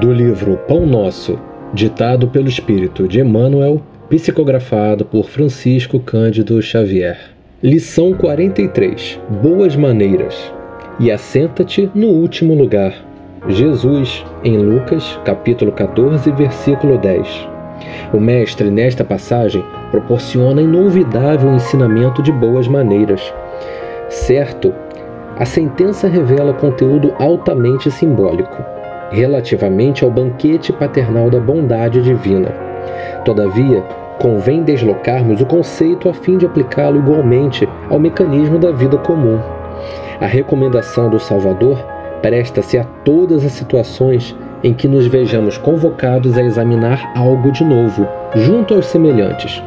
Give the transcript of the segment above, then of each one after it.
do livro Pão Nosso, ditado pelo Espírito de Emmanuel, psicografado por Francisco Cândido Xavier. Lição 43: Boas maneiras. E assenta-te no último lugar. Jesus, em Lucas, capítulo 14, versículo 10. O mestre, nesta passagem, proporciona inolvidável ensinamento de boas maneiras. Certo, a sentença revela conteúdo altamente simbólico relativamente ao banquete paternal da bondade divina. Todavia, convém deslocarmos o conceito a fim de aplicá-lo igualmente ao mecanismo da vida comum. A recomendação do Salvador presta-se a todas as situações em que nos vejamos convocados a examinar algo de novo, junto aos semelhantes.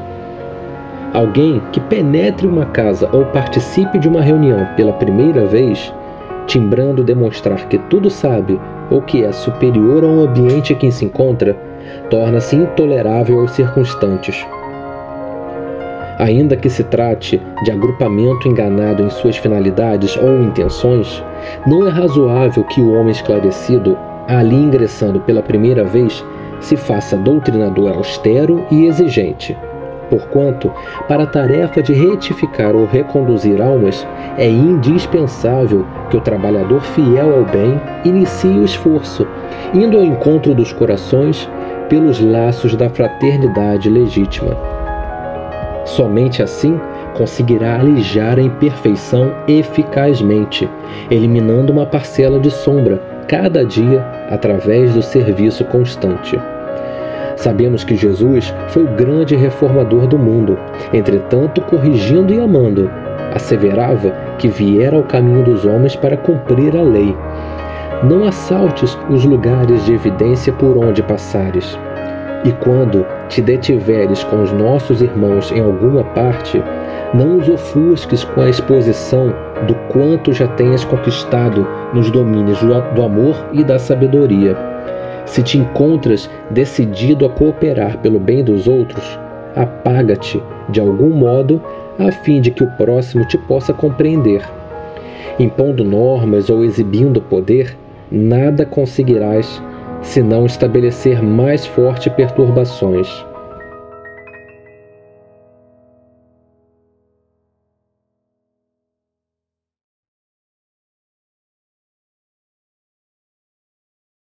Alguém que penetre uma casa ou participe de uma reunião pela primeira vez, timbrando demonstrar que tudo sabe ou que é superior ao ambiente em que se encontra, torna-se intolerável aos circunstantes. Ainda que se trate de agrupamento enganado em suas finalidades ou intenções, não é razoável que o homem esclarecido, ali ingressando pela primeira vez, se faça doutrinador austero e exigente Porquanto, para a tarefa de retificar ou reconduzir almas, é indispensável que o trabalhador fiel ao bem inicie o esforço, indo ao encontro dos corações pelos laços da fraternidade legítima. Somente assim conseguirá alijar a imperfeição eficazmente, eliminando uma parcela de sombra cada dia através do serviço constante. Sabemos que Jesus foi o grande reformador do mundo, entretanto, corrigindo e amando, asseverava que viera ao caminho dos homens para cumprir a lei. Não assaltes os lugares de evidência por onde passares. E quando te detiveres com os nossos irmãos em alguma parte, não os ofusques com a exposição do quanto já tenhas conquistado nos domínios do amor e da sabedoria se te encontras decidido a cooperar pelo bem dos outros, apaga-te de algum modo a fim de que o próximo te possa compreender. Impondo normas ou exibindo poder, nada conseguirás senão estabelecer mais fortes perturbações.